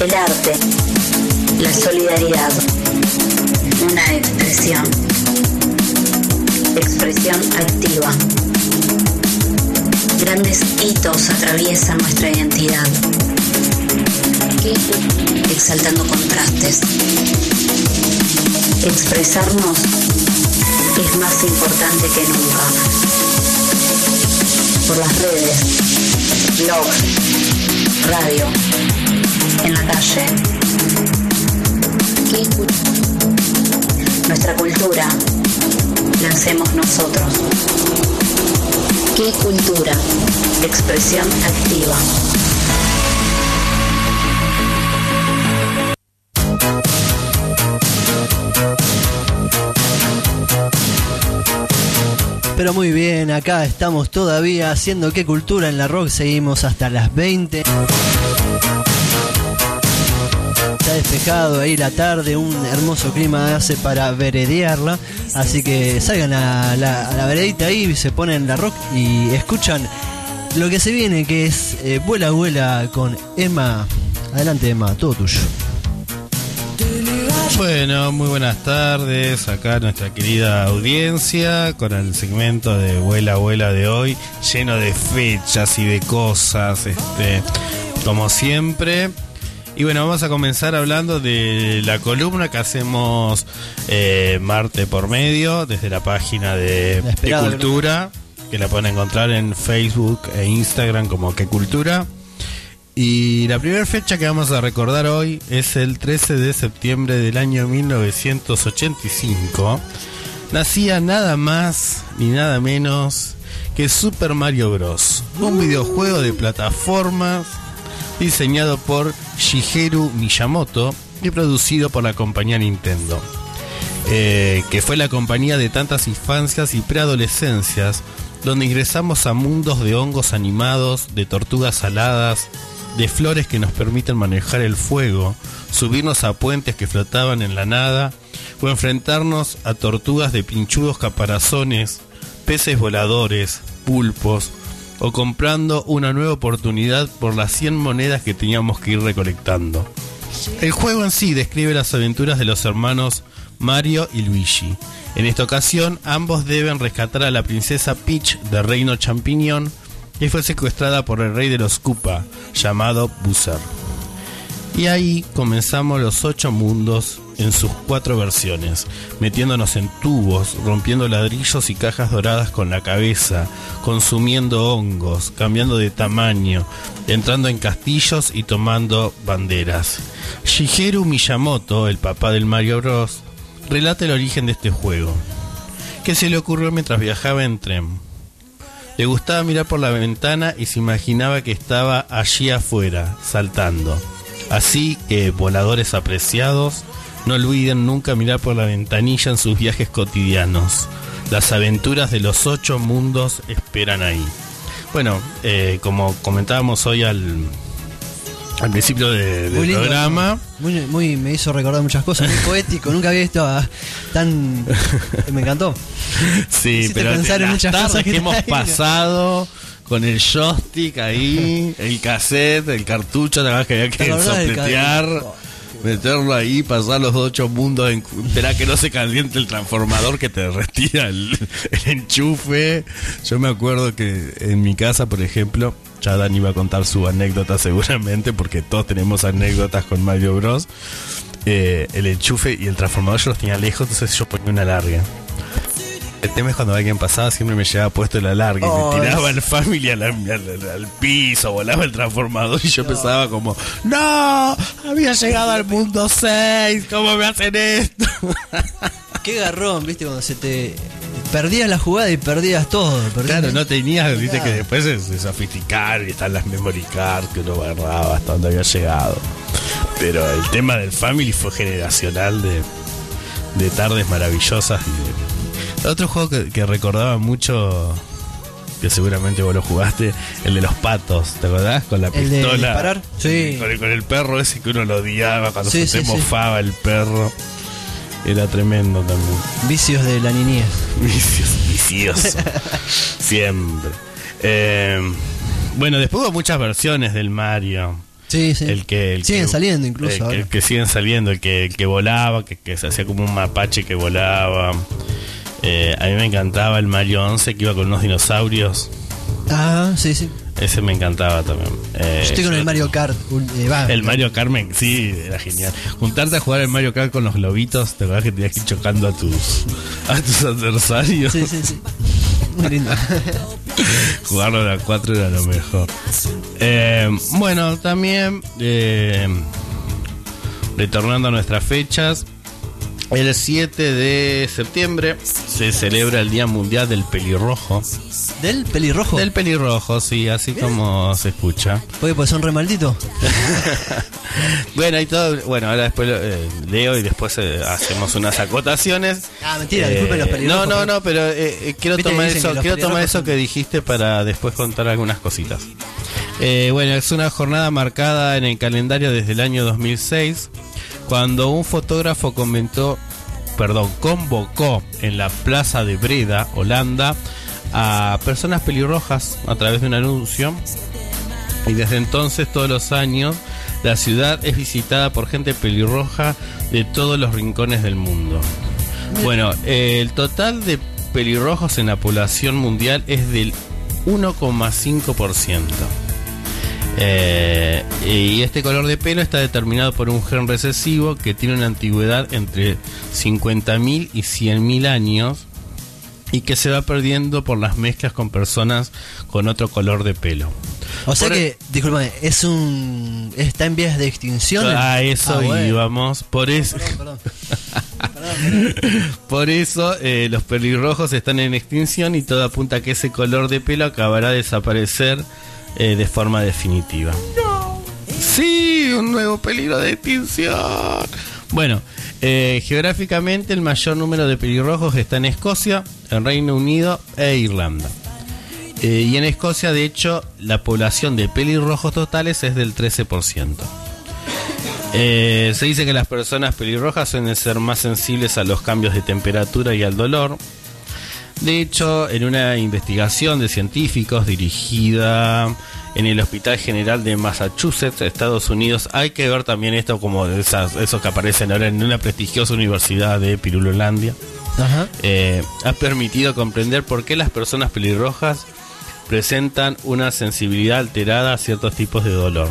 El arte, la solidaridad, una expresión, expresión activa. Grandes hitos atraviesan nuestra identidad, exaltando contrastes. Expresarnos es más importante que nunca. Por las redes, blog, radio, en la calle. Nuestra cultura la hacemos nosotros. ¿Qué cultura? Expresión activa. Pero muy bien, acá estamos todavía haciendo qué cultura en la rock, seguimos hasta las 20. Despejado ahí la tarde, un hermoso clima hace para veredearla, así que salgan a la, a la veredita ahí, se ponen la rock y escuchan lo que se viene, que es eh, Vuela Vuela con Emma. Adelante Emma, todo tuyo. Bueno, muy buenas tardes. Acá nuestra querida audiencia con el segmento de Vuela Vuela de hoy, lleno de fechas y de cosas, este, como siempre. Y bueno, vamos a comenzar hablando de la columna que hacemos eh, Marte por medio desde la página de La esperada Cultura, que la pueden encontrar en Facebook e Instagram como Que Cultura. Y la primera fecha que vamos a recordar hoy es el 13 de septiembre del año 1985. Nacía nada más ni nada menos que Super Mario Bros. Un videojuego de plataformas diseñado por Shigeru Miyamoto y producido por la compañía Nintendo. Eh, que fue la compañía de tantas infancias y preadolescencias, donde ingresamos a mundos de hongos animados, de tortugas saladas, de flores que nos permiten manejar el fuego, subirnos a puentes que flotaban en la nada, o enfrentarnos a tortugas de pinchudos caparazones, peces voladores, pulpos, o comprando una nueva oportunidad por las 100 monedas que teníamos que ir recolectando. El juego en sí describe las aventuras de los hermanos Mario y Luigi. En esta ocasión, ambos deben rescatar a la princesa Peach de Reino Champiñón, que fue secuestrada por el rey de los Koopa, llamado Boozer. Y ahí comenzamos los ocho mundos en sus cuatro versiones, metiéndonos en tubos, rompiendo ladrillos y cajas doradas con la cabeza, consumiendo hongos, cambiando de tamaño, entrando en castillos y tomando banderas. Shigeru Miyamoto, el papá del Mario Bros., relata el origen de este juego, que se le ocurrió mientras viajaba en tren. Le gustaba mirar por la ventana y se imaginaba que estaba allí afuera, saltando. Así que, voladores apreciados, no olviden nunca mirar por la ventanilla en sus viajes cotidianos. Las aventuras de los ocho mundos esperan ahí. Bueno, eh, como comentábamos hoy al, al principio de- del lindo, programa, Muy, muy, me hizo recordar muchas cosas, muy poético, nunca había visto a- tan... Me encantó. Sí, pero pensar en las muchas cosas que que hemos pasado con el joystick ahí, el cassette, el cartucho, nada más que había ¿Te que sopletear, meterlo ahí, pasar los ocho mundos, esperar que no se caliente el transformador que te retira el, enchufe. Yo me acuerdo que en mi casa, por ejemplo, ya Dan iba a contar su anécdota seguramente, porque todos tenemos anécdotas con Mario Bros. Eh, el enchufe y el transformador yo los tenía lejos, entonces yo ponía una larga. El tema es cuando alguien pasaba siempre me llevaba puesto la larga y Oh, me tiraba el family al, al- al- al piso, volaba el transformador y yo pensaba como, no, había llegado al mundo 6, ¿cómo me hacen esto? Qué garrón, viste, cuando se te... Perdías la jugada y perdías todo. perdías- Claro, no tenías, viste que después es, es sofisticar y están las memory cards que uno agarraba hasta donde había llegado. Pero el tema del family fue generacional de, de tardes maravillosas. y de- Otro juego que, que recordaba mucho, que seguramente vos lo jugaste, el de los patos, ¿te acordás? Con la ¿El de pistola. disparar? Sí. Con el, con el perro ese que uno lo odiaba cuando Sí, se sí, mofaba el perro. Era tremendo también. Vicios de la niñez. Vicios, vicioso. Siempre. Eh, bueno, después hubo muchas versiones del Mario. Sí, sí. El que, el Siguen que- saliendo incluso El, que- ahora. el que siguen saliendo, el que, el que volaba, que, que se hacía como un mapache que volaba. Eh, a mí me encantaba el Mario 11 que iba con unos dinosaurios. Ah, sí, sí. Ese me encantaba también. Eh, Yo estoy con yo- el Mario Kart. un- eh, va, El Mario Carmen, sí, era genial. Juntarte a jugar el Mario Kart con los globitos, te acuerdas que tenías que ir chocando a tus, a tus adversarios. Sí, sí, sí. Muy lindo. Jugarlo a la 4 era lo mejor. Eh, bueno, también retornando a nuestras fechas, el 7 de septiembre se celebra el Día Mundial del Pelirrojo. ¿Del pelirrojo? Del pelirrojo, sí, así como se escucha. Oye, pues son re malditos. Bueno, y todo, bueno, ahora después eh, leo y después eh, hacemos unas acotaciones. Ah, mentira, disculpen los Eh, pelirrojos, No, no, no, pero eh, eh, quiero tomar eso, quiero tomar eso que dijiste para después contar algunas cositas. Eh, bueno, es una jornada marcada en el calendario desde el año 2006, cuando un fotógrafo comentó, perdón, convocó en la plaza de Breda, Holanda, a personas pelirrojas a través de un anuncio. Y desde entonces, todos los años, la ciudad es visitada por gente pelirroja de todos los rincones del mundo. Bueno, el total de pelirrojos en la población mundial es del 1,5%. Eh, y este color de pelo está determinado por un gen recesivo que tiene una antigüedad entre 50.000 y 100.000 años y que se va perdiendo por las mezclas con personas con otro color de pelo. O sea Por que, discúlpame, es un. Está en vías de extinción. A eso Ah, bueno. íbamos. Por eso, Perdón, perdón. por eso eh, los pelirrojos están en extinción y todo apunta a que ese color de pelo acabará de desaparecer eh, de forma definitiva. Sí, un nuevo peligro de extinción. Bueno, eh, geográficamente el mayor número de pelirrojos está en Escocia, en Reino Unido e Irlanda. Eh, y en Escocia, de hecho, la población de pelirrojos totales es del 13%. Eh, se dice que las personas pelirrojas suelen ser más sensibles a los cambios de temperatura y al dolor. De hecho, en una investigación de científicos dirigida en el Hospital General de Massachusetts, Estados Unidos, hay que ver también esto como esas, esos que aparecen ahora en una prestigiosa universidad de Pirulolandia. Ajá. Eh, ha permitido comprender por qué las personas pelirrojas presentan una sensibilidad alterada a ciertos tipos de dolor.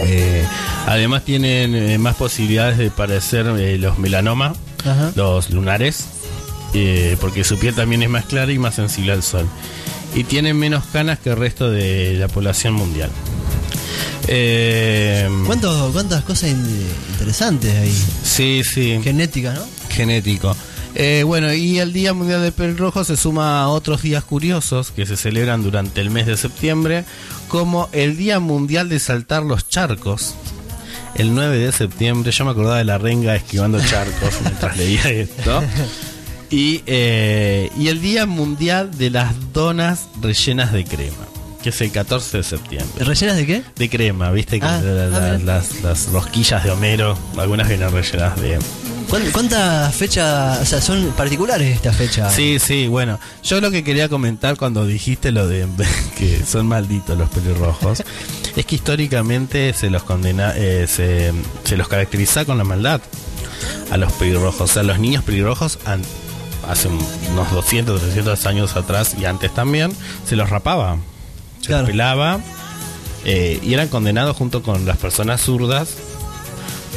Eh, además tienen eh, más posibilidades de padecer eh, los melanomas, los lunares, eh, porque su piel también es más clara y más sensible al sol. Y tienen menos canas que el resto de la población mundial. Eh, ¿Cuánto- ¿Cuántas cosas in- interesantes ahí? sí, sí. Genética, ¿no? genético. Eh, bueno, y el Día Mundial del Pelirrojo se suma a otros días curiosos que se celebran durante el mes de septiembre, como el Día Mundial de Saltar los Charcos. El 9 de septiembre, yo me acordaba de la renga esquivando charcos mientras leía esto. Y, eh, y el Día Mundial de las Donas Rellenas de Crema, que es el 14 de septiembre. ¿Rellenas de qué? De crema, viste que Ah, la- la- mira. las, las rosquillas de Homero, algunas vienen rellenas de, ¿Cuán- ¿Cuántas fechas, o sea, son particulares estas fechas? Sí, sí, bueno. Yo lo que quería comentar cuando dijiste lo de que son malditos los pelirrojos es que históricamente se los condena, eh, se, se los caracteriza con la maldad a los pelirrojos. O sea, los niños pelirrojos hace unos 200, 300 años atrás y antes también se los rapaba, se Claro. los pelaba eh, y eran condenados junto con las personas zurdas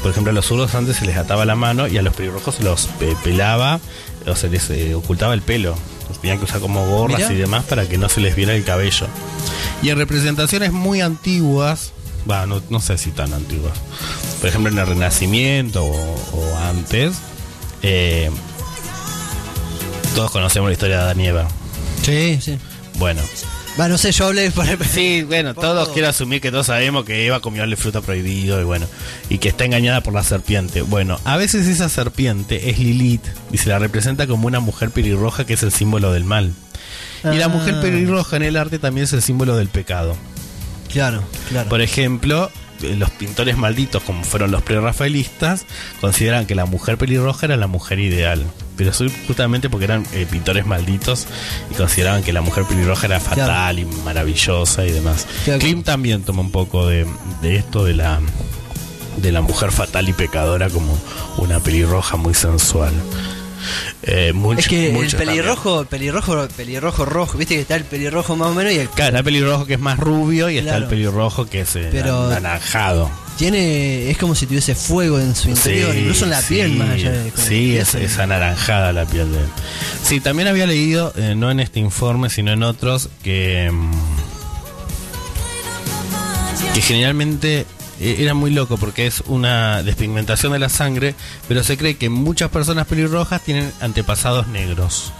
por ejemplo, a los zurdos antes se les ataba la mano y a los pelirrojos se los pe- pelaba o se les eh, ocultaba el pelo. Los tenían que usar como gorras Mirá. y demás para que no se les viera el cabello. Y en representaciones muy antiguas, va, no, no sé si tan antiguas, por ejemplo en el Renacimiento o, o antes, eh, todos conocemos la historia de Adán y Eva. Sí, sí. Bueno, Va, no sé, yo hablé por Sí, bueno, Por todos todo. quiero asumir que todos sabemos que Eva comió el fruto prohibido y bueno, y que está engañada por la serpiente. Bueno, a veces esa serpiente es Lilith y se la representa como una mujer pelirroja que es el símbolo del mal. Y la Ah. mujer pelirroja en el arte también es el símbolo del pecado. Claro, claro. Por ejemplo, eh, los pintores malditos, como fueron los prerrafaelistas, consideran que la mujer pelirroja era la mujer ideal. Pero justamente porque eran eh, pintores malditos y consideraban que la mujer pelirroja era fatal y maravillosa y demás. Claro. Klim también toma un poco de, de esto de la de la mujer fatal y pecadora como una pelirroja muy sensual. Eh, mucho- es que el mucho pelirrojo, pelirrojo, pelirrojo rojo, viste que está el pelirrojo más o menos y el Claro, está el pelirrojo que es más rubio y está el pelirrojo que es eh, Pero- anaranjado. tiene, es como si tuviese fuego en su interior, Sí, incluso en la piel más allá de Sí, es, es anaranjada la piel de él. Sí, también había leído, eh, no en este informe, sino en otros, que, mm, que generalmente era muy loco porque es una despigmentación de la sangre, pero se cree que muchas personas pelirrojas tienen antepasados negros.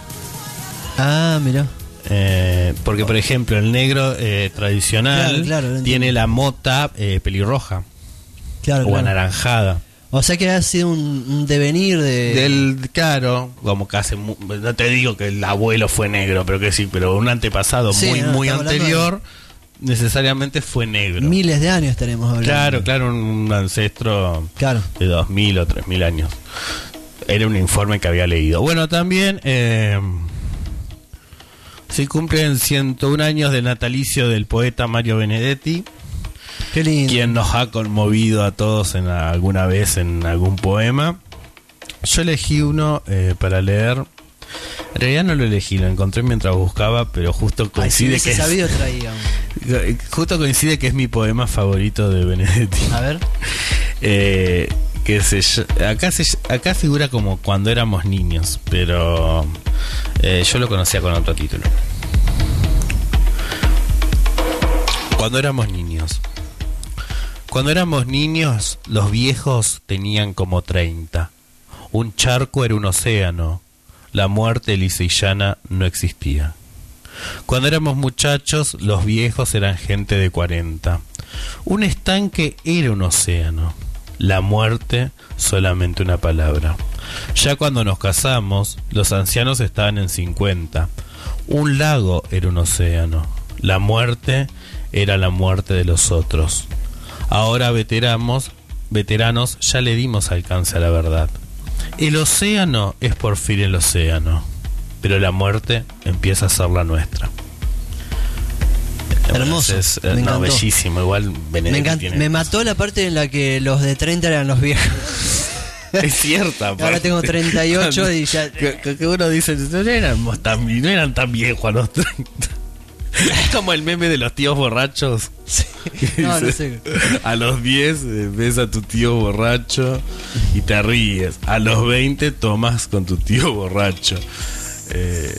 Ah, mira. Eh, porque, por ejemplo, el negro eh, tradicional Claro, claro, lo tiene la mota eh, pelirroja Claro, o anaranjada. O sea que ha sido un, un devenir de Del, claro, como que hace, no te digo que el abuelo fue negro, pero que sí, pero un antepasado Sí, muy, no, muy anterior, necesariamente fue negro. miles de años estaremos hablando. Claro, claro, un, un ancestro Claro. de 2000 o 3000 años. Era un informe que había leído. Bueno, también eh, se cumplen 101 años del natalicio del poeta Mario Benedetti, Qué lindo. quien nos ha conmovido a todos en alguna vez en algún poema. Yo elegí uno eh, para leer. En realidad no lo elegí, lo encontré mientras buscaba, pero justo Ay, si coincide que es, sabido justo coincide que es mi poema favorito de Benedetti. A ver. Eh, que se, ll- acá se, acá figura como cuando éramos niños, pero eh, yo lo conocía con otro título. Cuando éramos niños. Cuando éramos niños, los viejos tenían como 30. Un charco era un océano. La muerte lisa y llana no existía. Cuando éramos muchachos, los viejos eran gente de 40. Un estanque era un océano. La muerte solamente una palabra. Ya cuando nos casamos, los ancianos estaban en 50. Un lago era un océano. La muerte era la muerte de los otros. Ahora veteranos, veteranos ya le dimos alcance a la verdad. El océano es por fin el océano, pero la muerte empieza a ser la nuestra. Hermoso, Es, me no, bellísimo. Igual Me, encanta- tiene- me mató la parte en la que los de 30 eran los viejos. Es cierta. Ahora tengo 38 y ya- Que, que- uno dice, no éramos tan, no eran tan viejos a los 30. Es como el meme de los tíos borrachos. Que No, no sé. A los 10 eh, ves a tu tío borracho y te ríes. A los 20 tomas con tu tío borracho. Eh,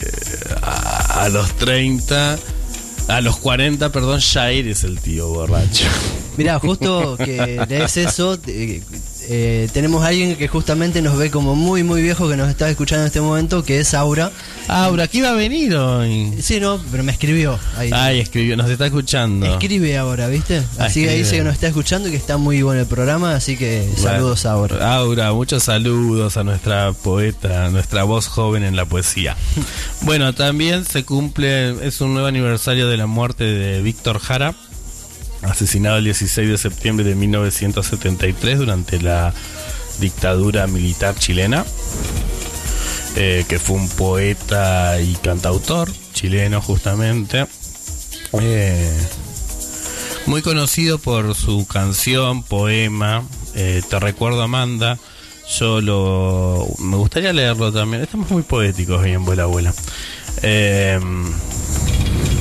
a, a los 30, a los 40, perdón, ya eres el tío borracho. Mirá, justo que lees eso, eh, eh, tenemos a alguien que justamente nos ve como muy, muy viejo que nos está escuchando en este momento, que es Aura. Aura, ¿qué iba a venir hoy? Sí, no, pero me escribió. Ahí. Ay, escribió, nos está escuchando. Escribe ahora, ¿viste? Ah, Así que ahí dice que nos está escuchando y que está muy bueno el programa, así que saludos a Aura. Aura, muchos saludos a nuestra poeta, nuestra voz joven en la poesía. bueno, también se cumple, es un nuevo aniversario de la muerte de Víctor Jara, asesinado el 16 de septiembre de 1973 durante la dictadura militar chilena, eh, que fue un poeta y cantautor chileno justamente. Eh, muy conocido por su canción, poema, eh, Te recuerdo Amanda. Yo lo. Me gustaría leerlo también. Estamos muy poéticos hoy en Vuela Abuela.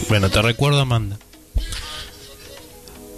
Bueno, te recuerdo Amanda.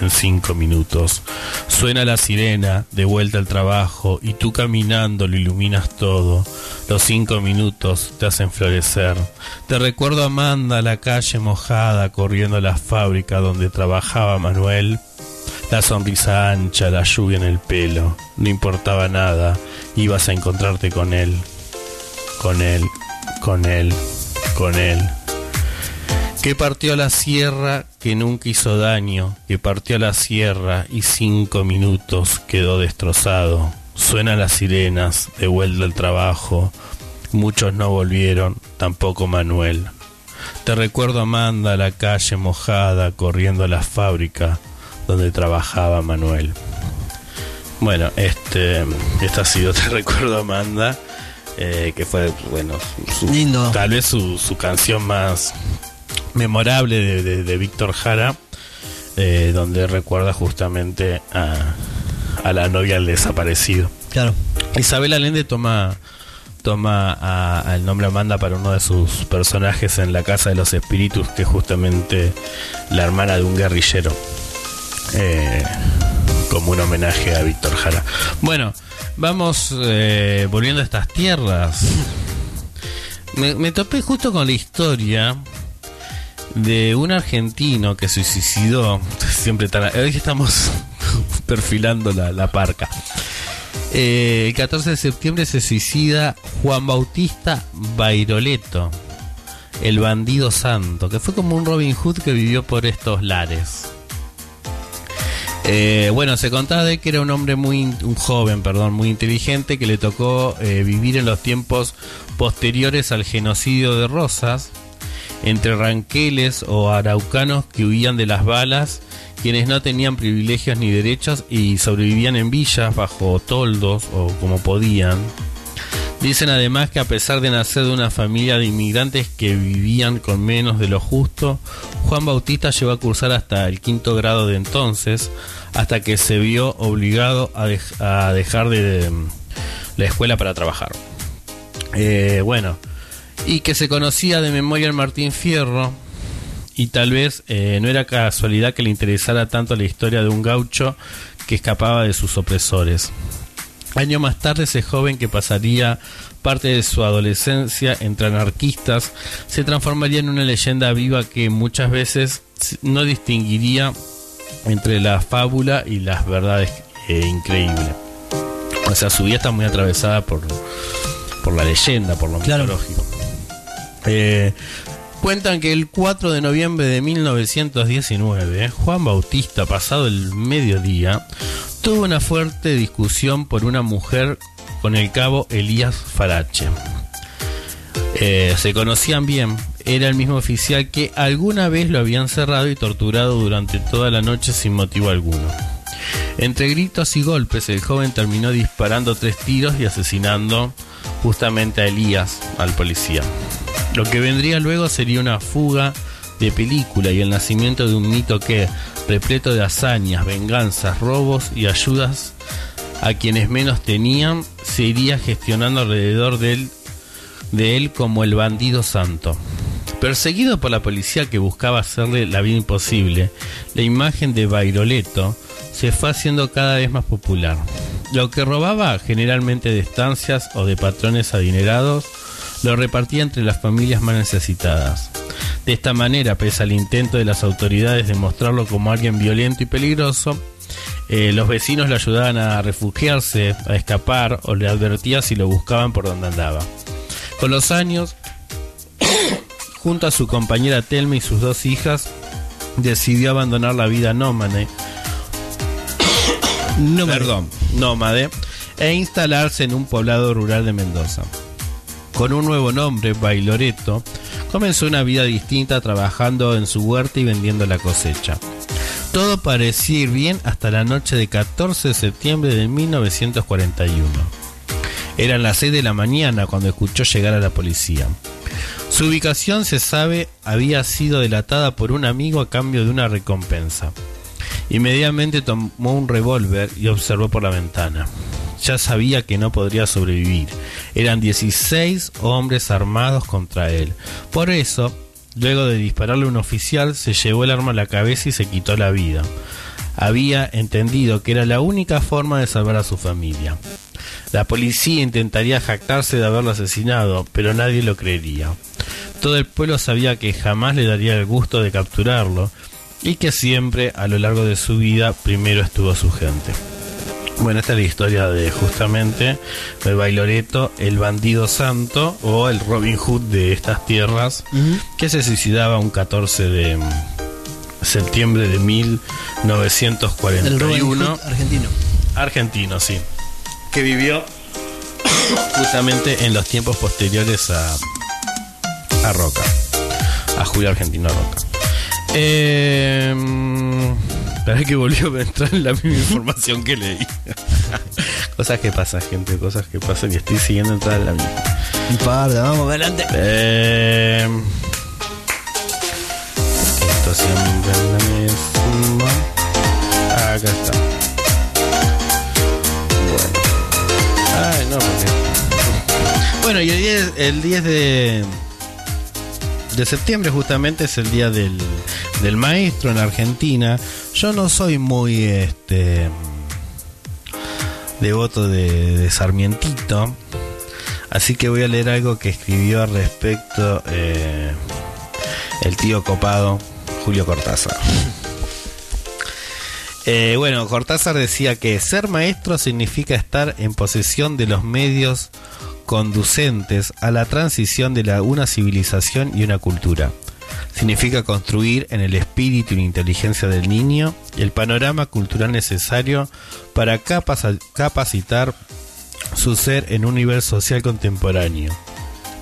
en cinco minutos. Suena la sirena, de vuelta al trabajo, y tú caminando lo iluminas todo. Los cinco minutos te hacen florecer. Te recuerdo Amanda, la calle mojada, corriendo a la fábrica donde trabajaba Manuel. La sonrisa ancha, la lluvia en el pelo, no importaba nada, ibas a encontrarte con él, con él, con él, con él, Que partió a la sierra, que nunca hizo daño, que partió a la sierra y cinco minutos quedó destrozado. Suenan las sirenas, de vuelta al trabajo. Muchos no volvieron, tampoco Manuel. Te recuerdo Amanda, la calle mojada, corriendo a la fábrica donde trabajaba Manuel. Bueno, este, esta ha sido Te recuerdo Amanda, eh, que fue, bueno, su- Lindo. tal vez su, su canción más memorable de, de- de Víctor Jara, eh, donde recuerda justamente a, a la novia del desaparecido. Claro. Isabel Allende toma toma a- al nombre Amanda para uno de sus personajes en La Casa de los Espíritus, que es justamente la hermana de un guerrillero. Eh, como un homenaje a Víctor Jara. Bueno, vamos eh, volviendo a estas tierras. Me, me topé justo con la historia de un argentino que se suicidó. Siempre tan. Hoy estamos perfilando la, parca. Eh, el 14 de septiembre se suicida Juan Bautista Bairoleto, el bandido santo, que fue como un Robin Hood que vivió por estos lares. Eh, bueno, se contaba de que era un hombre muy, un joven, perdón, muy inteligente que le tocó eh, vivir en los tiempos posteriores al genocidio de Rosas, entre ranqueles o araucanos que huían de las balas, quienes no tenían privilegios ni derechos y sobrevivían en villas bajo toldos o como podían. Dicen además que a pesar de nacer de una familia de inmigrantes que vivían con menos de lo justo, Juan Bautista llegó a cursar hasta el quinto grado de entonces, hasta que se vio obligado a, dej- a dejar de, de la escuela para trabajar. Eh, bueno, y que se conocía de memoria el Martín Fierro, y tal vez eh, no era casualidad que le interesara tanto la historia de un gaucho que escapaba de sus opresores. Año más tarde, ese joven que pasaría parte de su adolescencia entre anarquistas se transformaría en una leyenda viva que muchas veces no distinguiría entre la fábula y las verdades eh, increíbles. O sea, su vida está muy atravesada por, por la leyenda, por lo Claro. mitológico. Eh, cuentan que el 4 de noviembre de 1919, Juan Bautista, pasado el mediodía, tuvo una fuerte discusión por una mujer con el cabo Elías Farache. Eh, se conocían bien, era el mismo oficial que alguna vez lo habían cerrado y torturado durante toda la noche sin motivo alguno. Entre gritos y golpes, el joven terminó disparando tres tiros y asesinando justamente a Elías, al policía. Lo que vendría luego sería una fuga de película y el nacimiento de un mito que, repleto de hazañas, venganzas, robos y ayudas a quienes menos tenían, se iría gestionando alrededor de él, de él como el bandido santo. Perseguido por la policía que buscaba hacerle la vida imposible, la imagen de Bairoleto se fue haciendo cada vez más popular. Lo que robaba, generalmente de estancias o de patrones adinerados, lo repartía entre las familias más necesitadas. De esta manera, pese al intento de las autoridades de mostrarlo como alguien violento y peligroso, eh, los vecinos le ayudaban a refugiarse, a escapar o le advertían si lo buscaban por donde andaba. Con los años, junto a su compañera Telma y sus dos hijas, decidió abandonar la vida nómade perdón, nómade, e instalarse en un poblado rural de Mendoza. Con un nuevo nombre, Bailoreto, comenzó una vida distinta trabajando en su huerta y vendiendo la cosecha. Todo parecía ir bien hasta la noche de 14 de septiembre de 1941. Eran las 6 de la mañana cuando escuchó llegar a la policía. Su ubicación, se sabe, había sido delatada por un amigo a cambio de una recompensa. Inmediatamente tomó un revólver y observó por la ventana. Ya sabía que no podría sobrevivir. Eran 16 hombres armados contra él. Por eso, luego de dispararle a un oficial, se llevó el arma a la cabeza y se quitó la vida. Había entendido que era la única forma de salvar a su familia. La policía intentaría jactarse de haberlo asesinado, pero nadie lo creería. Todo el pueblo sabía que jamás le daría el gusto de capturarlo y que siempre a lo largo de su vida primero estuvo su gente. Bueno, esta es la historia de justamente el bailoreto, el bandido santo o el Robin Hood de estas tierras que se suicidaba un 14 de mm, septiembre de El Robin 1941. Hood argentino. Argentino, sí. Que vivió justamente en los tiempos posteriores a, a Roca. A Julio Argentino Roca. Eh, Parece que volvió a entrar en la misma información que leí. cosas que pasan, gente, cosas que pasan y estoy siguiendo entrar en la misma. Un par de, vamos adelante. Eh, esto siempre es la misma. Acá está. Bueno. Ay, no, porque. Bueno, y el 10, el 10 de, de septiembre justamente es el día del, del maestro en Argentina. Yo no soy muy este devoto de, de Sarmientito. Así que voy a leer algo que escribió al respecto eh, el tío copado Julio Cortázar. Eh, bueno, Cortázar decía que ser maestro significa estar en posesión de los medios conducentes a la transición de una civilización y una cultura. Significa construir en el espíritu y la inteligencia del niño el panorama cultural necesario para capac- capacitar su ser en un nivel social contemporáneo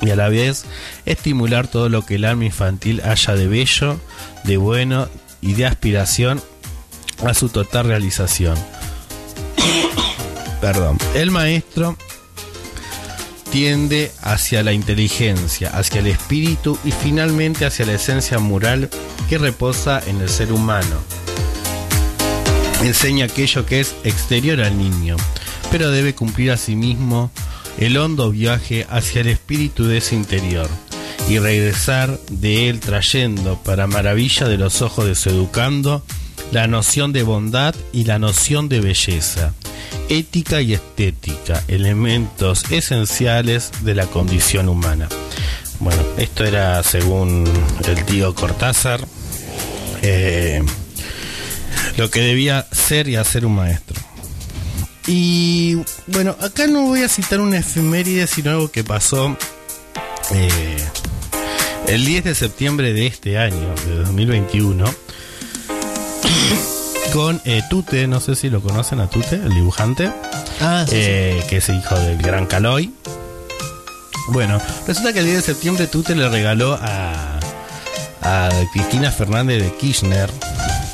y a la vez estimular todo lo que el alma infantil haya de bello, de bueno y de aspiración a su total realización. Perdón. El maestro tiende hacia la inteligencia, hacia el espíritu y finalmente hacia la esencia moral que reposa en el ser humano. Enseña aquello que es exterior al niño, pero debe cumplir asimismo el hondo viaje hacia el espíritu de ese interior y regresar de él trayendo, para maravilla de los ojos de su educando, la noción de bondad y la noción de belleza, ética y estética, elementos esenciales de la condición humana. Bueno, esto era según el tío Cortázar, eh, lo que debía ser y hacer un maestro. Y bueno, acá no voy a citar una efeméride, sino algo que pasó eh, el 10 de septiembre de este año, de 2021, con eh, Tute, no sé si lo conocen a Tute, el dibujante, Ah, sí, sí. eh, que es hijo del gran Caloi. Bueno, resulta que el 10 de septiembre Tute le regaló a, a Cristina Fernández de Kirchner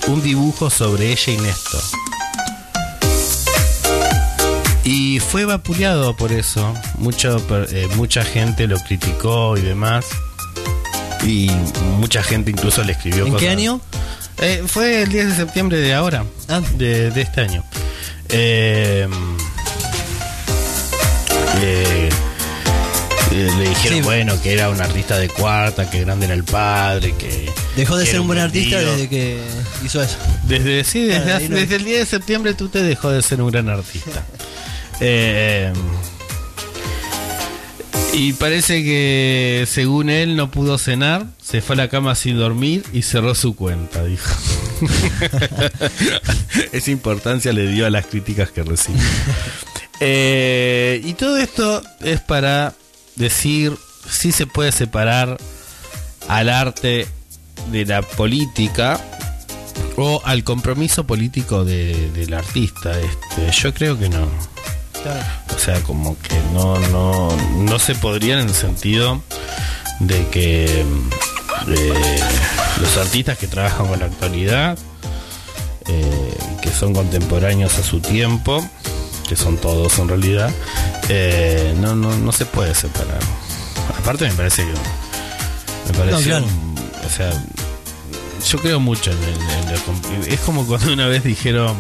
un dibujo sobre ella y Néstor. Y fue vapuleado por eso. Mucho, eh, mucha gente lo criticó y demás. Y mucha gente incluso le escribió ¿En qué año? Eh, fue el 10 de septiembre de ahora, Ah. de, de este año. Eh, eh, le dijeron, Sí. bueno, que era un artista de cuarta, que grande era el padre, que... Dejó de que ser un buen artista desde que hizo eso. Desde, sí, desde, no- desde el 10 de septiembre tú te dejó de ser un gran artista. Eh, y parece que según él no pudo cenar, se fue a la cama sin dormir y cerró su cuenta, dijo. Esa importancia le dio a las críticas que recibió. Eh, y todo esto es para decir si se puede separar al arte de la política o al compromiso político de- del artista. Este, yo creo que no. O sea, como que no, no, no se podría en el sentido de que eh, los artistas que trabajan con la actualidad, eh, que son contemporáneos a su tiempo, que son todos en realidad, eh, no, no, no se puede separar. Aparte me parece que me parece claro. o sea yo creo mucho en, el- en comp- es como cuando una vez dijeron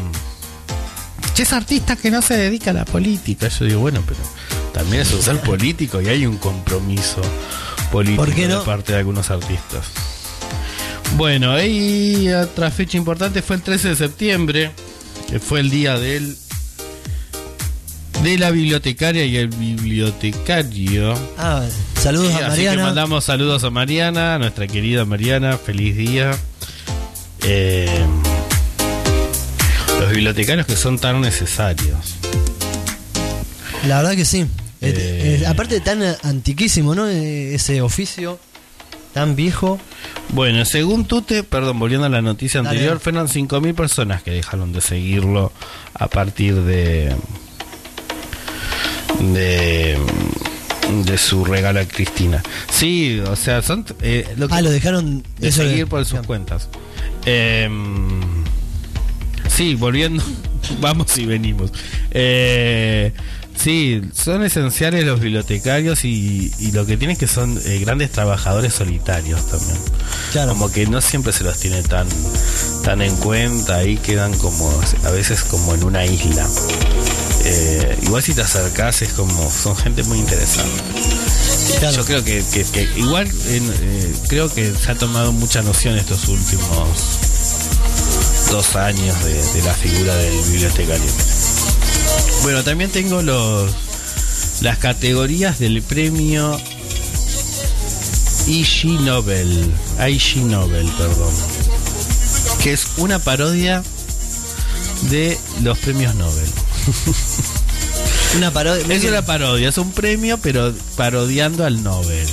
che es artista que no se dedica a la política yo digo bueno pero también es un ser político y hay un compromiso político ¿Por qué no? de parte de algunos artistas bueno y otra fecha importante fue el 13 de septiembre que fue el día del de la bibliotecaria y el bibliotecario Ah, saludos Sí, a así que Mariana. mandamos saludos a Mariana, nuestra querida Mariana, feliz día. Eh, Los bibliotecarios que son tan necesarios. La verdad que sí. Eh. aparte tan antiquísimo, ¿no? Eh, Ese oficio tan viejo. Bueno, según Tute, perdón, volviendo a la noticia Dale. anterior, fueron 5.000 personas que dejaron de seguirlo a partir de de de su regalo a Cristina. Sí, o sea, son eh, lo que- Ah, lo dejaron de seguir por sus cuentas. Em, sí, volviendo, vamos y venimos. Eh, sí, son esenciales los bibliotecarios y, y lo que tienen que son eh, grandes trabajadores solitarios también. Claro. Como que no siempre se los tiene tan, tan en cuenta, ahí quedan como a veces como en una isla. Eh, igual si te acercás es como, son gente muy interesante. Claro. Yo creo que, que- que igual eh, creo que se ha tomado mucha noción estos últimos dos años de, de la figura del bibliotecario. Bueno, también tengo los las categorías del premio IG Nobel, IG Nobel, perdón, que es una parodia de los premios Nobel. Una parodia. Es una parodia, es un premio, pero parodiando al Nobel.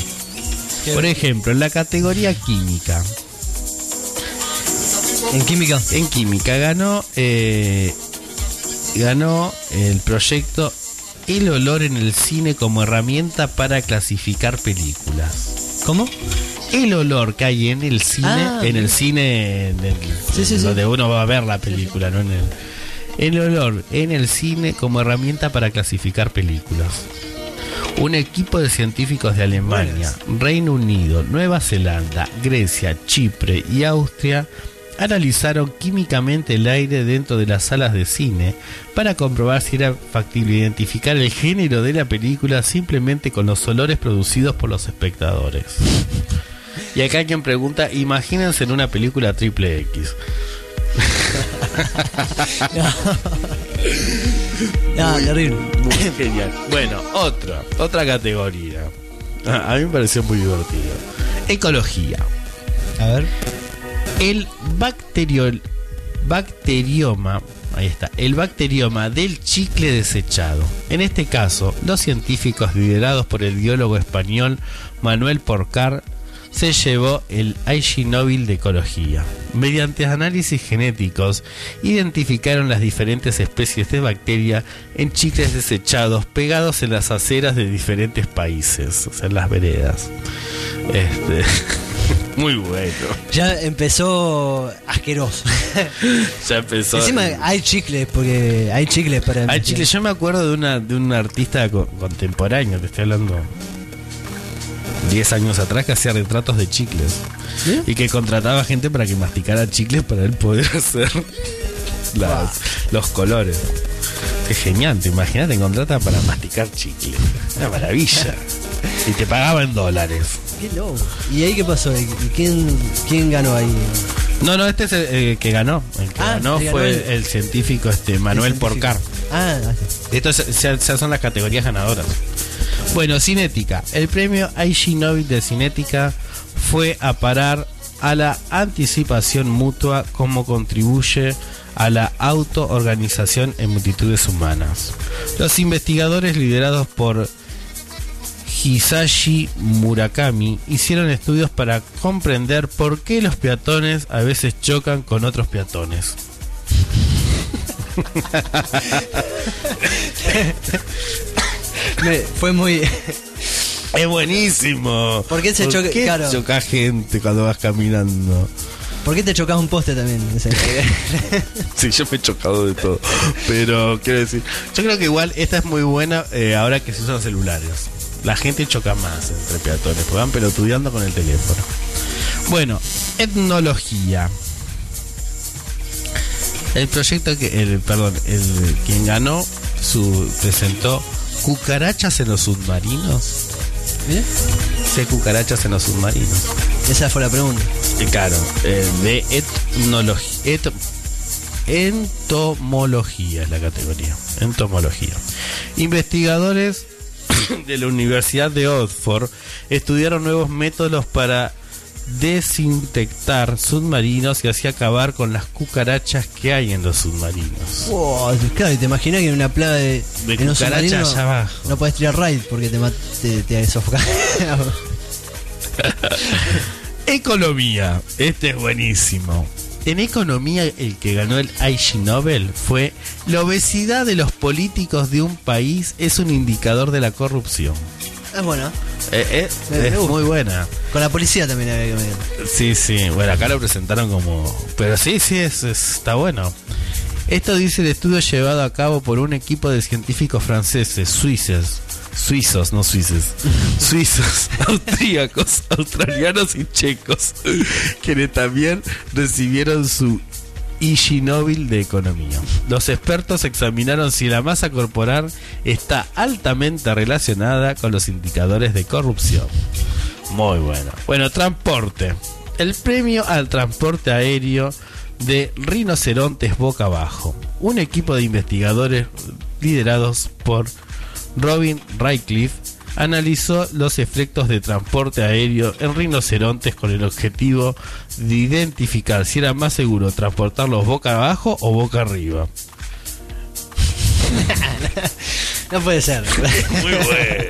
Por ejemplo, en la categoría química. En química. En química ganó eh, ganó el proyecto El olor en el cine como herramienta para clasificar películas. ¿Cómo? El olor que hay en el cine, Ah, en el cine en el- Sí, sí, sí. donde uno va a ver la película, no en el el olor en el cine como herramienta para clasificar películas. Un equipo de científicos de Alemania, Reino Unido, Nueva Zelanda, Grecia, Chipre y Austria analizaron químicamente el aire dentro de las salas de cine para comprobar si era factible identificar el género de la película simplemente con los olores producidos por los espectadores. Y acá alguien pregunta, imagínense en una película triple X. Ah, terrible. Muy genial. Bueno, otra, otra categoría. Ah, A mí me pareció muy divertido. Ecología. A ver. El bacterio, bacterioma, ahí está, el bacterioma del chicle desechado. En este caso, los científicos liderados por el biólogo español Manuel Porcar se llevó el IG Nobel de Ecología. Mediante análisis genéticos, identificaron las diferentes especies de bacteria en chicles desechados pegados en las aceras de diferentes países, o sea, en las veredas. Este, muy bueno. Ya empezó asqueroso. Ya empezó. Encima hay chicles, porque hay chicles para. Hay chile, yo me acuerdo de una de un artista co- contemporáneo, te estoy hablando 10 años atrás que hacía retratos de chicles ¿Sí? y que contrataba gente para que masticara chicles para él poder hacer las- los colores. Qué genial, te imaginas, te contrata para masticar chicles. Una maravilla. Y te pagaba en dólares. Qué loco. ¿Y ahí qué pasó? ¿Y ¿Quién, quién ganó ahí? No, no, este es el, el que ganó. El que Ah, ganó fue el, científico este Manuel científico. Porcar. Ah, ah, sí. Esto es- ya, ya son las categorías ganadoras. Bueno, Cinética. El premio IG Nobel de Cinética fue a parar a la anticipación mutua como contribuye a la autoorganización en multitudes humanas. Los investigadores liderados por Hisashi Murakami hicieron estudios para comprender por qué los peatones a veces chocan con otros peatones. Me- fue muy. Es buenísimo. ¿Por qué se choca- qué claro. choca gente cuando vas caminando? ¿Por qué te chocas un poste también? Sí, yo me he chocado de todo. Pero quiero decir, yo creo que igual esta es muy buena eh, ahora que se usan celulares. La gente choca más entre peatones, porque van pelotudeando con el teléfono. Bueno, etnología. El proyecto que, el, perdón, el quien ganó su presentó cucarachas en los submarinos. ¿Bien? Sí, cucarachas en los submarinos. Esa fue la pregunta. Eh, Claro, eh, de etnología. entomología es la categoría. Entomología. Investigadores de la Universidad de Oxford estudiaron nuevos métodos para desinfectar submarinos y así acabar con las cucarachas que hay en los submarinos. Wow, claro, y te imaginas que en una plaga de, De en un cucarachas allá abajo. no puedes tirar raid porque te, te, te sofocas. Economía. Este es buenísimo. En economía el que ganó el IG Nobel fue la obesidad de los políticos de un país es un indicador de la corrupción. es bueno. Eh, eh, Me- me es muy buena. Con la policía también había que medir. Sí, sí. Bueno, acá lo presentaron como... Pero sí, sí, es, es- está bueno. Esto dice el estudio llevado a cabo por un equipo de científicos franceses, suizos, suizos, no suizos, suizos, austríacos, australianos y checos, quienes también recibieron su Nobel de Economía. Los expertos examinaron si la masa corporal está altamente relacionada con los indicadores de corrupción. Muy bueno. Bueno, transporte. El premio al transporte aéreo de rinocerontes boca abajo. Un equipo de investigadores liderados por Robin Radcliffe analizó los efectos de transporte aéreo en rinocerontes con el objetivo de identificar si era más seguro transportarlos boca abajo o boca arriba. No puede ser. Muy bueno.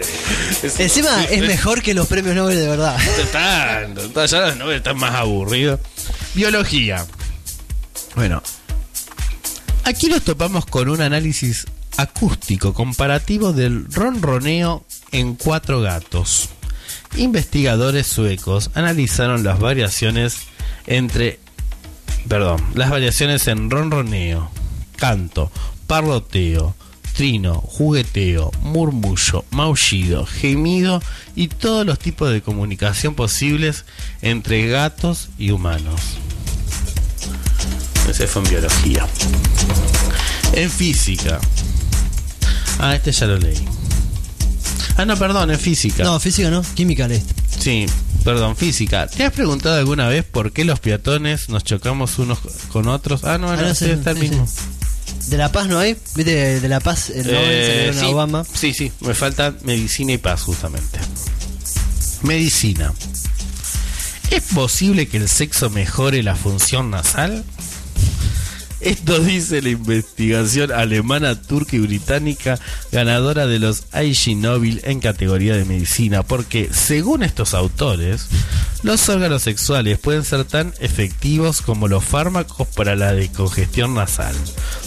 Encima es mejor que los premios Nobel de verdad. tanto, ya los Nobel están más aburridos. Biología. Bueno, aquí nos topamos con un análisis acústico comparativo del ronroneo en cuatro gatos. Investigadores suecos analizaron las variaciones entre, perdón, las variaciones en ronroneo, canto, parloteo, trino, jugueteo, murmullo, maullido, gemido y todos los tipos de comunicación posibles entre gatos y humanos. Ese fue en biología. En física. Ah, este ya lo leí. Ah, no, perdón, en física. No, física no, química este. Sí, perdón, física. ¿Te has preguntado alguna vez por qué los peatones nos chocamos unos con otros? Ah, no, Ah, no, no, sí, está el sí, mismo. ¿De La Paz no hay? ¿Viste? De La Paz, el Eh, sí, Obama. sí, sí, me falta medicina y paz justamente. Medicina. ¿Es posible que el sexo mejore la función nasal? Esto dice la investigación alemana, turca y británica ganadora de los IG Nobel en categoría de medicina, porque según estos autores, los órganos sexuales pueden ser tan efectivos como los fármacos para la decongestión nasal.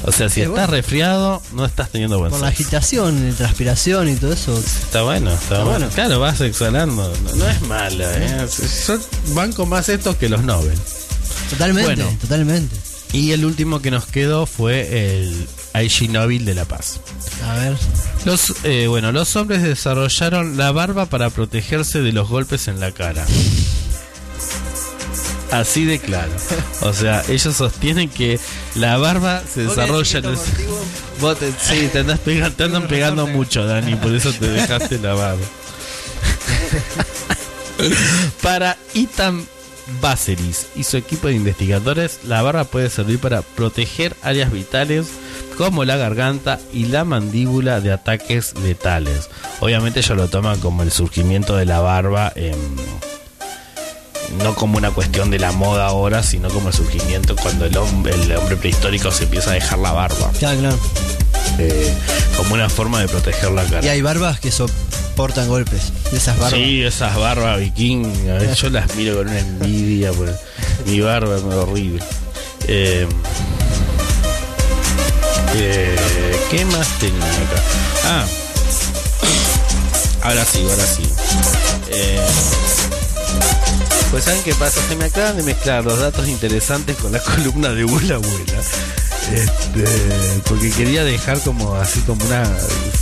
O sea, si Qué estás bueno. resfriado, no estás teniendo buen Por la sexo. agitación, la transpiración y todo eso. Está bueno, está, bueno. bueno. Claro, vas exhalando. No, no es mala, ¿eh? Yo banco más estos que los Nobel. Totalmente, Bueno. totalmente. Y el último que nos quedó fue el IG Nobel de la Paz. A ver. Los, eh, bueno, los hombres desarrollaron la barba para protegerse de los golpes en la cara. Así de claro. O sea, ellos sostienen que la barba se desarrolla en el... Vos te, sí, te, andás pega- te andan pegando mucho, Dani, por eso te dejaste la barba. para Ethan Baseris y su equipo de investigadores, la barba puede servir para proteger áreas vitales como la garganta y la mandíbula de ataques letales. Obviamente ellos lo toman como el surgimiento de la barba, em, no como una cuestión de la moda ahora, sino como el surgimiento cuando el hombre, el hombre prehistórico se empieza a dejar la barba, Claro, claro. eh, como una forma de proteger la cara. Y hay barbas que soportan golpes. De esas barbas. Sí, esas barbas viking, a veces yo las miro con una envidia, pues, mi barba es horrible. Eh, eh, ¿Qué más tenía acá? Ah, ahora sí, ahora sí. Eh, pues saben qué pasa, se me acaban de mezclar los datos interesantes con la columna de Abuela Abuela. Este, porque quería dejar como así como una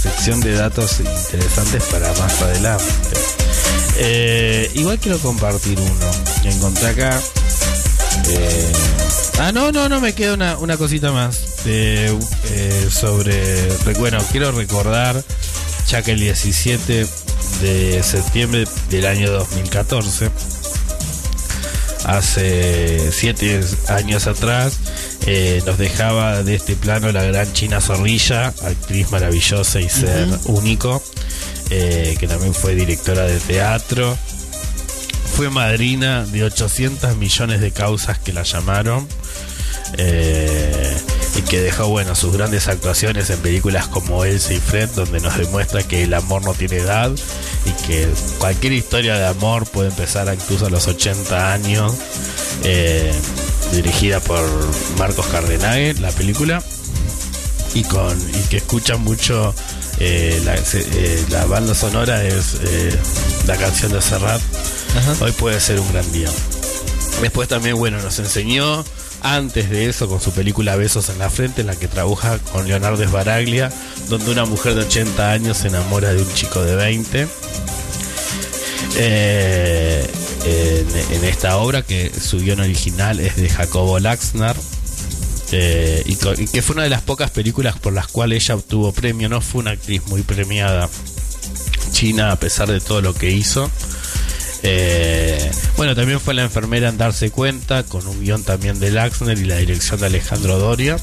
sección de datos interesantes para más adelante. Eh, igual quiero compartir uno que encontré acá. Eh, ah, no, no, no, me queda una, una cosita más eh, sobre. re- Bueno, quiero recordar, ya que el 17 de septiembre del año 2014, hace 7 años atrás, eh, nos dejaba de este plano la gran China Zorrilla, actriz maravillosa y ser único, eh, que también fue directora de teatro fue madrina de 800 millones de causas que la llamaron. eh, y que dejó bueno sus grandes actuaciones en películas como Elsa y Fred, donde nos demuestra que el amor no tiene edad y que cualquier historia de amor puede empezar incluso a los 80 años. eh, dirigida por Marcos Cardenage, la película y con y que escucha mucho eh, la, eh, la banda sonora es eh, la canción de Serrat. Ajá. hoy puede ser un gran día. Después también bueno nos enseñó antes de eso con su película Besos en la frente en la que trabaja con Leonardo Sbaraglia donde una mujer de 80 años se enamora de un chico de 20 eh, en, esta obra que su guion original es de Jacobo Laxner eh, y que fue una de las pocas películas por las cuales ella obtuvo premio, no fue una actriz muy premiada china a pesar de todo lo que hizo. Eh, bueno, también fue la enfermera en darse cuenta, con un guion también de Laxner y la dirección de Alejandro Doria.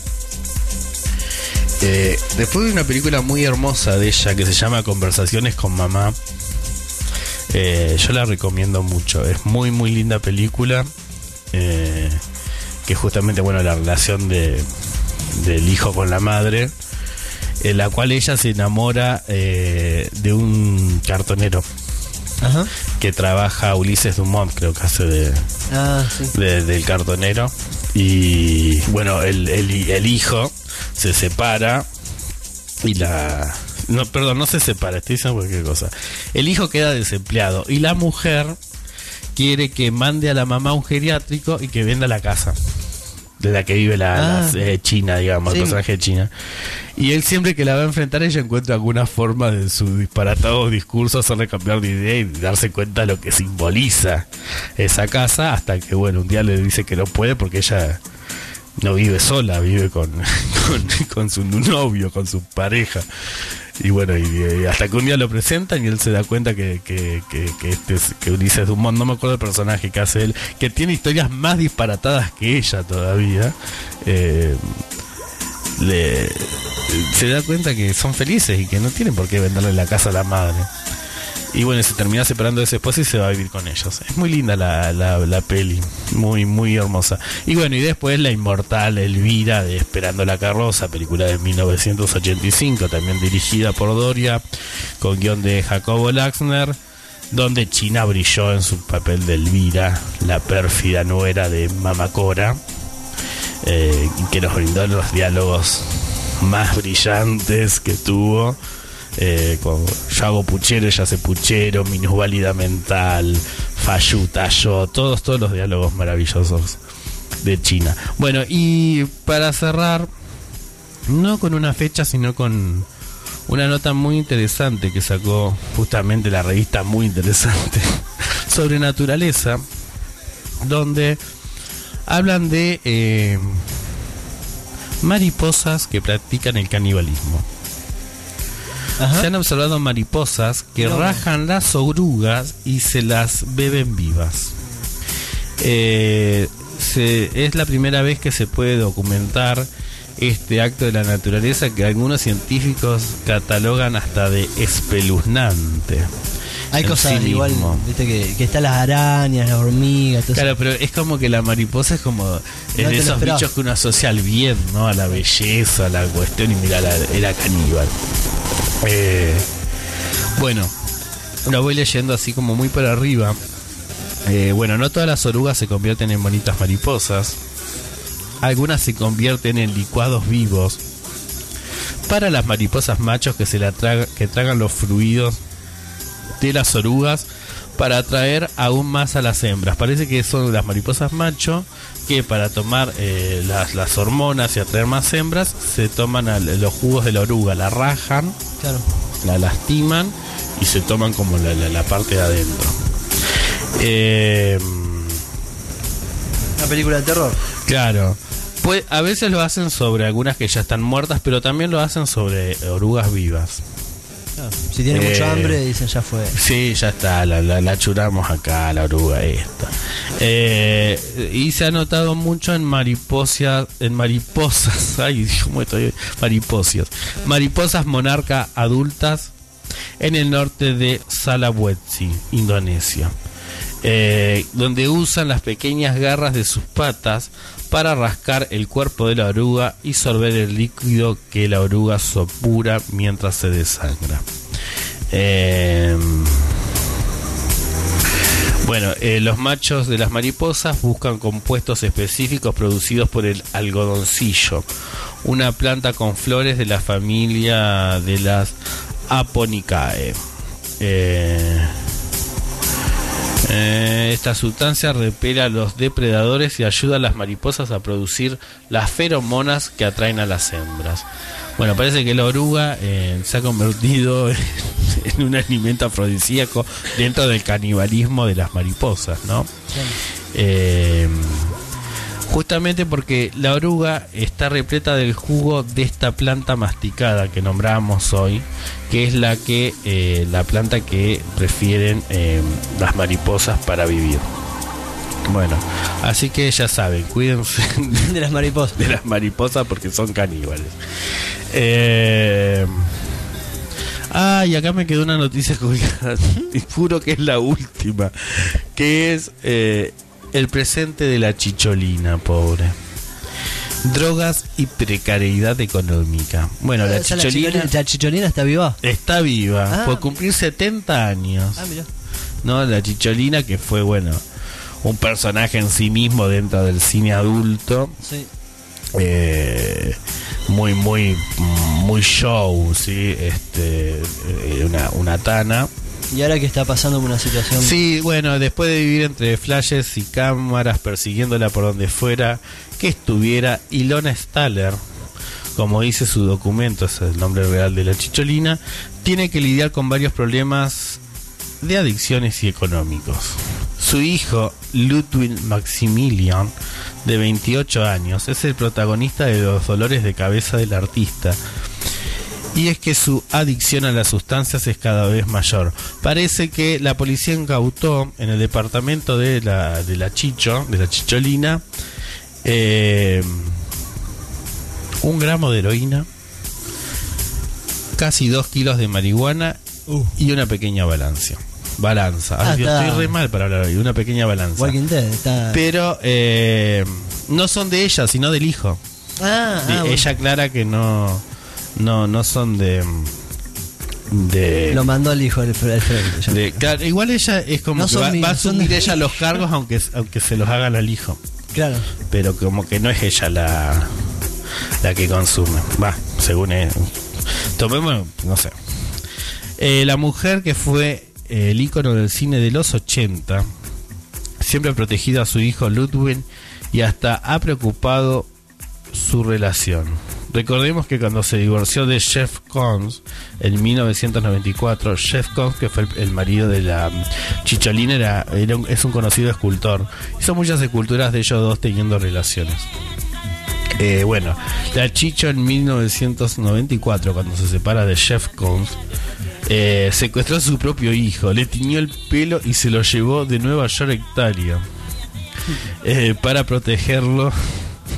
Eh, después de una película muy hermosa de ella que se llama Conversaciones con Mamá, eh, yo la recomiendo mucho. Es muy, muy linda película. eh, que justamente, bueno, la relación de, del hijo con la madre, en la cual ella se enamora eh, de un cartonero Ajá. que trabaja Ulises Dumont, creo que hace de, Ah, sí. de- del cartonero. Y bueno, el, el- el hijo se separa y la... No, perdón, no se separa, estoy diciendo cualquier cosa. El hijo queda desempleado y la mujer quiere que mande a la mamá a un geriátrico y que venda la casa de la que vive la, Ah. la, eh, China, digamos, Sí. el personaje de China. Y él siempre que la va a enfrentar, ella encuentra alguna forma de su disparatado discurso hacerle cambiar de idea y darse cuenta de lo que simboliza esa casa, hasta que, bueno, un día le dice que no puede porque ella no vive sola, vive con, con, con su novio, con su pareja. Y bueno, y, hasta que un día lo presentan y él se da cuenta que, que, que, que este es- que Ulises Dumont, no me acuerdo el personaje que hace él, que tiene historias más disparatadas que ella todavía. eh, le, se da cuenta que son felices y que no tienen por qué venderle la casa a la madre. Y bueno, se termina separando de su esposa y se va a vivir con ellos. Es muy linda la, la, la peli, muy, muy hermosa. Y bueno, y después la inmortal Elvira de Esperando la Carroza, película de 1985, también dirigida por Doria, con guion de Jacobo Laxner, donde China brilló en su papel de Elvira, la pérfida nuera de Mamacora, eh, que nos brindó los diálogos más brillantes que tuvo. Eh, con yo hago puchero, ella hace puchero, minusválida mental, falluta yo, todos, todos los diálogos maravillosos de China. Bueno, y para cerrar, no con una fecha, sino con una nota muy interesante que sacó justamente la revista Muy Interesante sobre naturaleza, donde hablan de eh, mariposas que practican el canibalismo. Ajá. Se han observado mariposas que No. rajan las orugas y se las beben vivas. Eh, se- es la primera vez que se puede documentar este acto de la naturaleza que algunos científicos catalogan hasta de espeluznante. Hay cosas sí igual, viste que, que están las arañas, las hormigas, todo eso. Claro, pero es como que la mariposa es como es de esos bichos que uno asocia al bien, ¿no? A la belleza, a la cuestión, y mira, la- era caníbal. Eh, bueno, lo voy leyendo así como muy por arriba. Eh, bueno, no todas las orugas se convierten en bonitas mariposas. Algunas se convierten en licuados vivos. Para las mariposas machos que se la traga- que tragan los fluidos de las orugas para atraer aún más a las hembras. Parece que son las mariposas macho que para tomar eh, las, las hormonas y atraer más hembras se toman al- los jugos de la oruga, la rajan, Claro. la lastiman y se toman como la, la- la parte de adentro. Eh, Una película de terror. claro. Pues, a veces lo hacen sobre algunas que ya están muertas, pero también lo hacen sobre orugas vivas. Claro. Si tiene Eh, mucho hambre, dicen ya fue. Sí, ya está, la, la, la churamos acá, la oruga esta. Eh, y se ha notado mucho en mariposas, en mariposas, ay, ¿cómo estoy? Mariposias. Mariposas monarca adultas en el norte de Sulawesi, Indonesia. Eh, donde usan las pequeñas garras de sus patas para rascar el cuerpo de la oruga y sorber el líquido que la oruga sopura mientras se desangra. Eh, bueno, eh, los machos de las mariposas buscan compuestos específicos producidos por el algodoncillo, una planta con flores de la familia de las Aponicae. Eh, eh, esta sustancia repele a los depredadores y ayuda a las mariposas a producir las feromonas que atraen a las hembras. Bueno, parece que la oruga eh, se ha convertido en un alimento afrodisíaco dentro del canibalismo de las mariposas, ¿no? Eh, justamente porque la oruga está repleta del jugo de esta planta masticada que nombramos hoy, que es la que eh, la planta que prefieren eh, las mariposas para vivir. Bueno, así que ya saben, cuídense De las mariposas. de las mariposas porque son caníbales. Eh... Ah, y acá me quedó una noticia colgada. Y juro que es la última. Que es eh, el presente de la chicholina, pobre. Drogas y precariedad económica. Bueno, la chicholina la chicholina está viva. está viva Ah. por cumplir 70 años. Ah, mira. ¿no? La Chicholina, que fue, bueno, un personaje en sí mismo dentro del cine adulto. Sí. eh, muy, muy, muy show, ¿sí? Este, eh, una, una tana. Y ahora que está pasando una situación. Sí, bueno, después de vivir entre flashes y cámaras persiguiéndola por donde fuera que estuviera, Ilona Staller, como dice su documento, es el nombre real de la chicholina, tiene que lidiar con varios problemas de adicciones y económicos. Su hijo, Ludwig Maximilian, de 28 años, es el protagonista de los dolores de cabeza del artista. Y es que su adicción a las sustancias es cada vez mayor. Parece que la policía incautó en el departamento de la, de la Chicho, de la Chicholina, eh, un gramo de heroína, casi dos kilos de marihuana Uh, y una pequeña balanza. Balanza. Ay, Ah, Dios, estoy re mal para hablar hoy. Una pequeña balanza. Walking Dead está. Pero eh, no son de ella, sino del hijo. Ah, ah, bueno. ella aclara que no, no, no son de. De, Lo mandó el hijo del Fre- Alfredo. ya. de- claro, igual ella es como No que son va, míos, va a asumir ella los cargos aunque, aunque se los hagan al hijo. Claro. Pero como que no es ella la, la que consume. Va, según él. Tomemos, no sé. Eh, la mujer que fue eh, el ícono del cine de los 80, siempre ha protegido a su hijo Ludwig y hasta ha preocupado su relación. Recordemos que cuando se divorció de Jeff Koons en 1994, Jeff Koons, que fue el, marido de la mm, Chicholina, era, era un- es un conocido escultor. Hizo muchas esculturas de ellos dos teniendo relaciones. Eh, bueno, la Chicho en 1994, cuando se separa de Jeff Koons, eh, secuestró a su propio hijo, le tiñó el pelo y se lo llevó de Nueva York a Italia eh, para protegerlo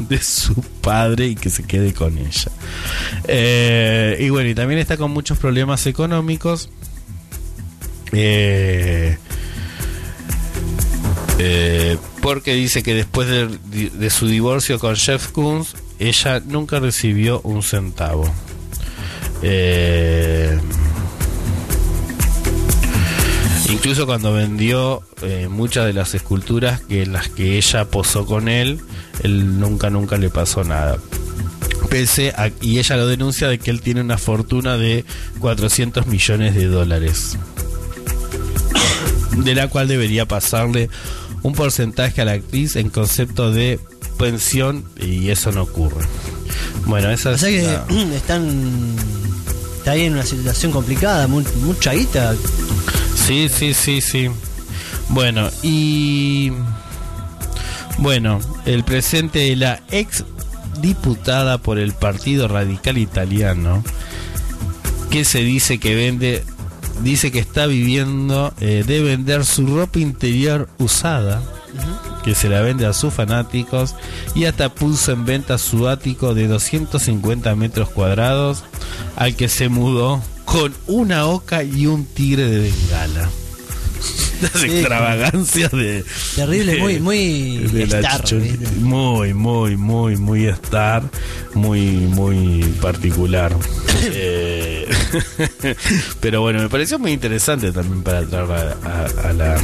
de su padre y que se quede con ella. Eh, y bueno, y también está con muchos problemas económicos. Eh, eh, porque dice que después de, su divorcio con Jeff Koons, ella nunca recibió un centavo. Eh, incluso cuando vendió eh, muchas de las esculturas que en las que ella posó con él, él nunca, nunca le pasó nada. Pese a, y ella lo denuncia de que él tiene una fortuna de 400 millones de dólares de la cual debería pasarle un porcentaje a la actriz en concepto de pensión y eso no ocurre. Bueno, esa O es sea que la- están. Está ahí en una situación complicada, mu- mucha guita. Sí, sí, sí, sí. Bueno, y bueno, el presente de la ex diputada por el Partido Radical Italiano que se dice que vende dice que está viviendo eh, de vender su ropa interior usada que se la vende a sus fanáticos y hasta puso en venta su ático de 250 metros cuadrados al que se mudó con una oca y un tigre de bengala. Las Sí. extravagancias de. Terrible, de- muy, muy de la star, chicholi- ¿viste? Muy, muy, muy, muy star. Muy, muy particular. Eh, pero bueno, me pareció muy interesante también para traer a, a- a la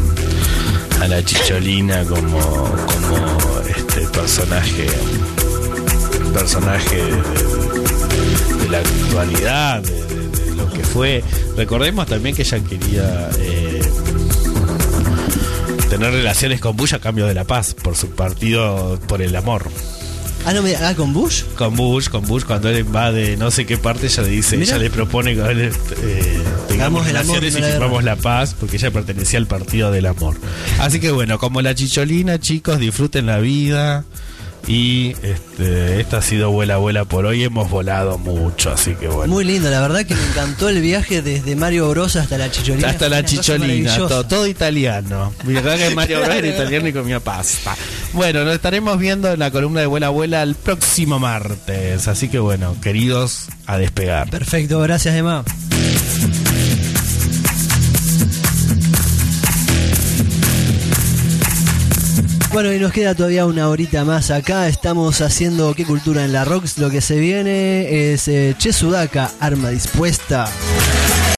a la chicholina como como este personaje personaje de, de la actualidad de, que fue recordemos también que ella quería eh, tener relaciones con Bush a cambio de la paz por su partido por el amor Ah, no, me, ah, con Bush. con Bush, con Bush cuando él invade no sé qué parte, ella le dice, Mira. ella le propone que eh, tengamos relaciones y firmamos la paz, porque ella pertenecía al partido del amor. Así que bueno, como la chicholina, chicos, disfruten la vida. Y este, esta ha sido vuela vuela por hoy, hemos volado mucho, así que bueno. Muy lindo, la verdad que me encantó el viaje desde Mario Bros hasta la chicholina. hasta la chicholina, todo italiano. Mi verdad que Mario Bros era italiano y comía pasta. Bueno, nos estaremos viendo en la columna de Vuela Vuela el próximo martes. Así que bueno, queridos, a despegar. Perfecto, gracias Emma. Bueno, y nos queda todavía una horita más acá. Estamos haciendo qué cultura en la Rocks. Lo que se viene es eh, Che arma dispuesta.